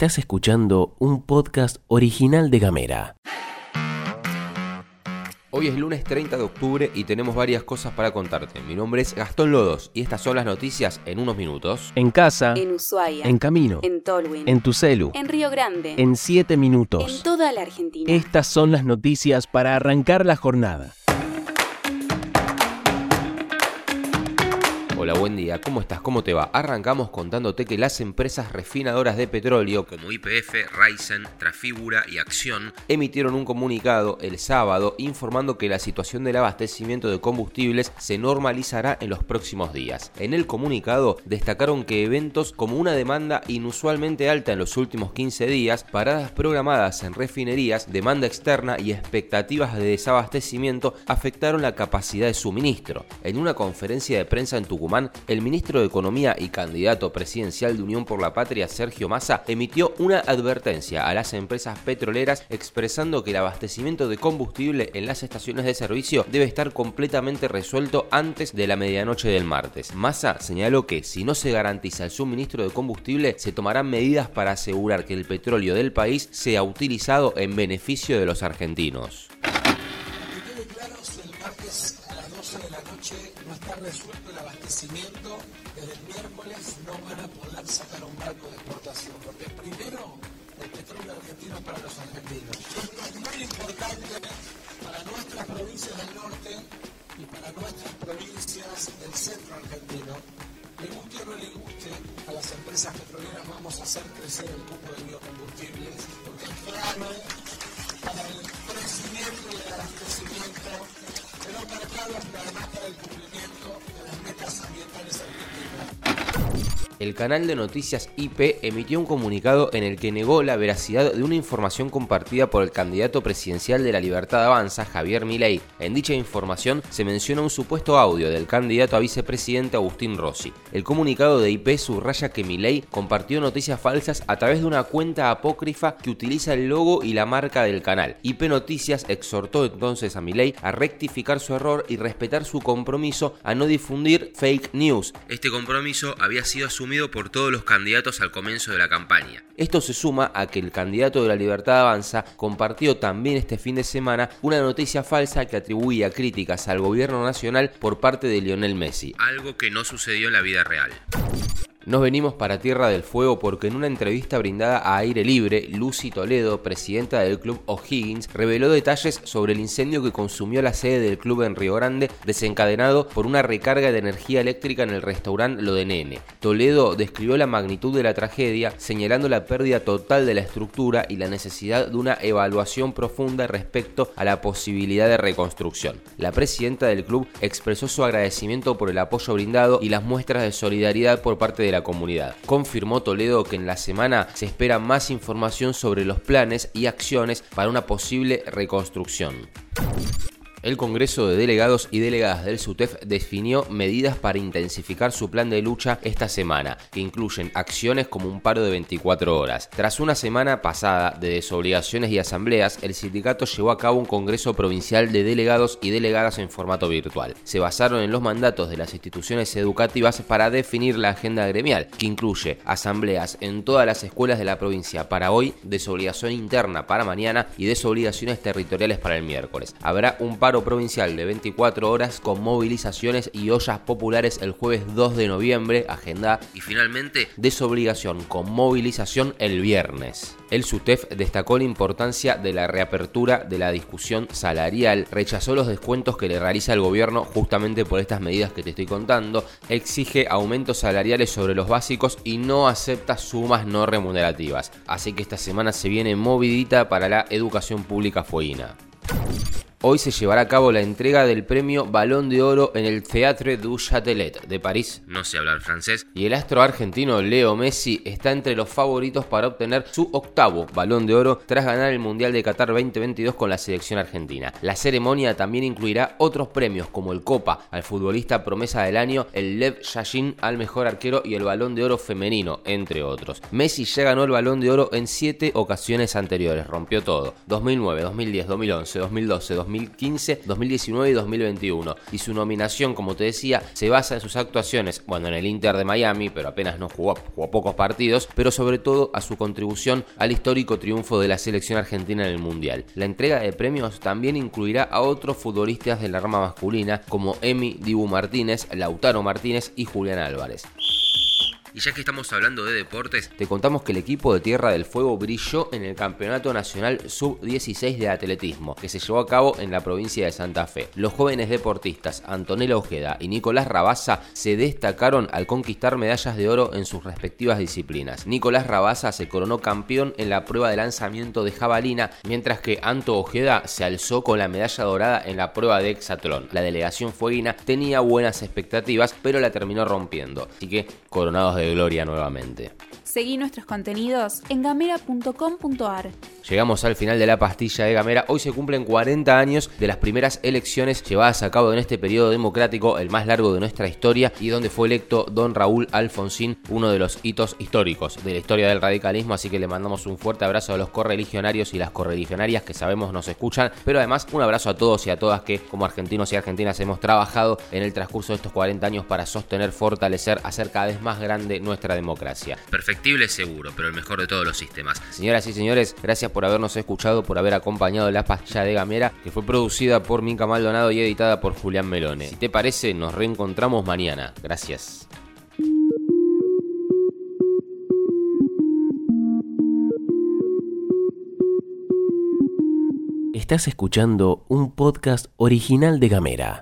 Estás escuchando un podcast original de Gamera. Hoy es lunes 30 de octubre y tenemos varias cosas para contarte. Mi nombre es Gastón Lodos y estas son las noticias en unos minutos. En casa, En Ushuaia. en camino, En Tolwyn. en tu celu, En Río Grande. en 7 En minutos. toda la Argentina. Estas son las noticias para arrancar la jornada. Hola, buen día, ¿cómo estás? ¿Cómo te va? Arrancamos contándote que las empresas refinadoras de petróleo como YPF, Raizen, Trafigura y Acción emitieron un comunicado el sábado informando que la situación del abastecimiento de combustibles se normalizará en los próximos días. En el comunicado destacaron que eventos como una demanda inusualmente alta en los últimos 15 días, paradas programadas en refinerías, demanda externa y expectativas de desabastecimiento afectaron la capacidad de suministro. En una conferencia de prensa en Tucumán, el ministro de Economía y candidato presidencial de Unión por la Patria, Sergio Massa, emitió una advertencia a las empresas petroleras expresando que el abastecimiento de combustible en las estaciones de servicio debe estar completamente resuelto antes de la medianoche del martes. Massa señaló que si no se garantiza el suministro de combustible, se tomarán medidas para asegurar que el petróleo del país sea utilizado en beneficio de los argentinos. Las 12 de la noche no está resuelto el abastecimiento, desde el miércoles no van a poder sacar un barco de exportación, porque primero el petróleo argentino para los argentinos. Es muy importante para nuestras provincias del norte y para nuestras provincias del centro argentino. Le guste o no le guste, a las empresas petroleras vamos a hacer crecer el cupo de biocombustibles, El canal de noticias IP emitió un comunicado en el que negó la veracidad de una información compartida por el candidato presidencial de la Libertad Avanza, Javier Milei. En dicha información se menciona un supuesto audio del candidato a vicepresidente Agustín Rossi. El comunicado de IP subraya que Milei compartió noticias falsas a través de una cuenta apócrifa que utiliza el logo y la marca del canal. IP Noticias exhortó entonces a Milei a rectificar su error y respetar su compromiso a no difundir fake news. Este compromiso había sido asumido por todos los candidatos al comienzo de la campaña. Esto se suma a que el candidato de la Libertad Avanza compartió también este fin de semana una noticia falsa que atribuía críticas al gobierno nacional por parte de Lionel Messi, algo que no sucedió en la vida real. Nos venimos para Tierra del Fuego porque en una entrevista brindada a aire libre, Lucy Toledo, presidenta del club O'Higgins, reveló detalles sobre el incendio que consumió la sede del club en Río Grande, desencadenado por una recarga de energía eléctrica en el restaurante Lo de Nene. Toledo describió la magnitud de la tragedia, señalando la pérdida total de la estructura y la necesidad de una evaluación profunda respecto a la posibilidad de reconstrucción. La presidenta del club expresó su agradecimiento por el apoyo brindado y las muestras de solidaridad por parte de la comunidad. Confirmó Toledo que en la semana se espera más información sobre los planes y acciones para una posible reconstrucción. El Congreso de Delegados y Delegadas del SUTEF definió medidas para intensificar su plan de lucha esta semana, que incluyen acciones como un paro de 24 horas. Tras una semana pasada de desobligaciones y asambleas, el sindicato llevó a cabo un Congreso Provincial de Delegados y Delegadas en formato virtual. Se basaron en los mandatos de las instituciones educativas para definir la agenda gremial, que incluye asambleas en todas las escuelas de la provincia para hoy, desobligación interna para mañana y desobligaciones territoriales para el miércoles. Habrá un paro provincial de 24 horas con movilizaciones y ollas populares el jueves 2 de noviembre, agenda, y finalmente desobligación con movilización el viernes. El SUTEF destacó la importancia de la reapertura de la discusión salarial, rechazó los descuentos que le realiza el gobierno justamente por estas medidas que te estoy contando, exige aumentos salariales sobre los básicos y no acepta sumas no remunerativas. Así que esta semana se viene movidita para la educación pública fueguina. Hoy se llevará a cabo la entrega del premio Balón de Oro en el Théâtre du Châtelet de París, no sé hablar francés, y el astro argentino Leo Messi está entre los favoritos para obtener su octavo Balón de Oro tras ganar el Mundial de Qatar 2022 con la selección argentina. La ceremonia también incluirá otros premios como el Copa al futbolista promesa del año, el Lev Yashin al mejor arquero y el Balón de Oro femenino, entre otros. Messi ya ganó el Balón de Oro en siete ocasiones anteriores, rompió todo. 2009, 2010, 2011, 2012, 2013. 2015, 2019 y 2021. Y su nominación, como te decía, se basa en sus actuaciones, bueno, en el Inter de Miami, pero apenas no jugó, jugó pocos partidos, pero sobre todo a su contribución al histórico triunfo de la selección argentina en el Mundial. La entrega de premios también incluirá a otros futbolistas de la rama masculina como Emi Dibu Martínez, Lautaro Martínez y Julián Álvarez. Y ya que estamos hablando de deportes, te contamos que el equipo de Tierra del Fuego brilló en el Campeonato Nacional Sub-16 de Atletismo, que se llevó a cabo en la provincia de Santa Fe. Los jóvenes deportistas Antonella Ojeda y Nicolás Rabasa se destacaron al conquistar medallas de oro en sus respectivas disciplinas. Nicolás Rabasa se coronó campeón en la prueba de lanzamiento de jabalina, mientras que Anto Ojeda se alzó con la medalla dorada en la prueba de hexatlón. La delegación fueguina tenía buenas expectativas, pero la terminó rompiendo, así que coronados de gloria nuevamente. Seguí nuestros contenidos en gamera.com.ar. Llegamos al final de la pastilla de Gamera. Hoy se cumplen 40 años de las primeras elecciones llevadas a cabo en este periodo democrático, el más largo de nuestra historia, y donde fue electo don Raúl Alfonsín, uno de los hitos históricos de la historia del radicalismo. Así que le mandamos un fuerte abrazo a los correligionarios y las correligionarias que sabemos nos escuchan, pero además un abrazo a todos y a todas que, como argentinos y argentinas, hemos trabajado en el transcurso de estos 40 años para sostener, fortalecer, hacer cada vez más grande nuestra democracia. Perfectible seguro, pero el mejor de todos los sistemas. Señoras y señores, gracias por habernos escuchado, por haber acompañado la pastilla de Gamera, que fue producida por Mica Maldonado y editada por Julián Melone. Si te parece, nos reencontramos mañana. Gracias. Estás escuchando un podcast original de Gamera.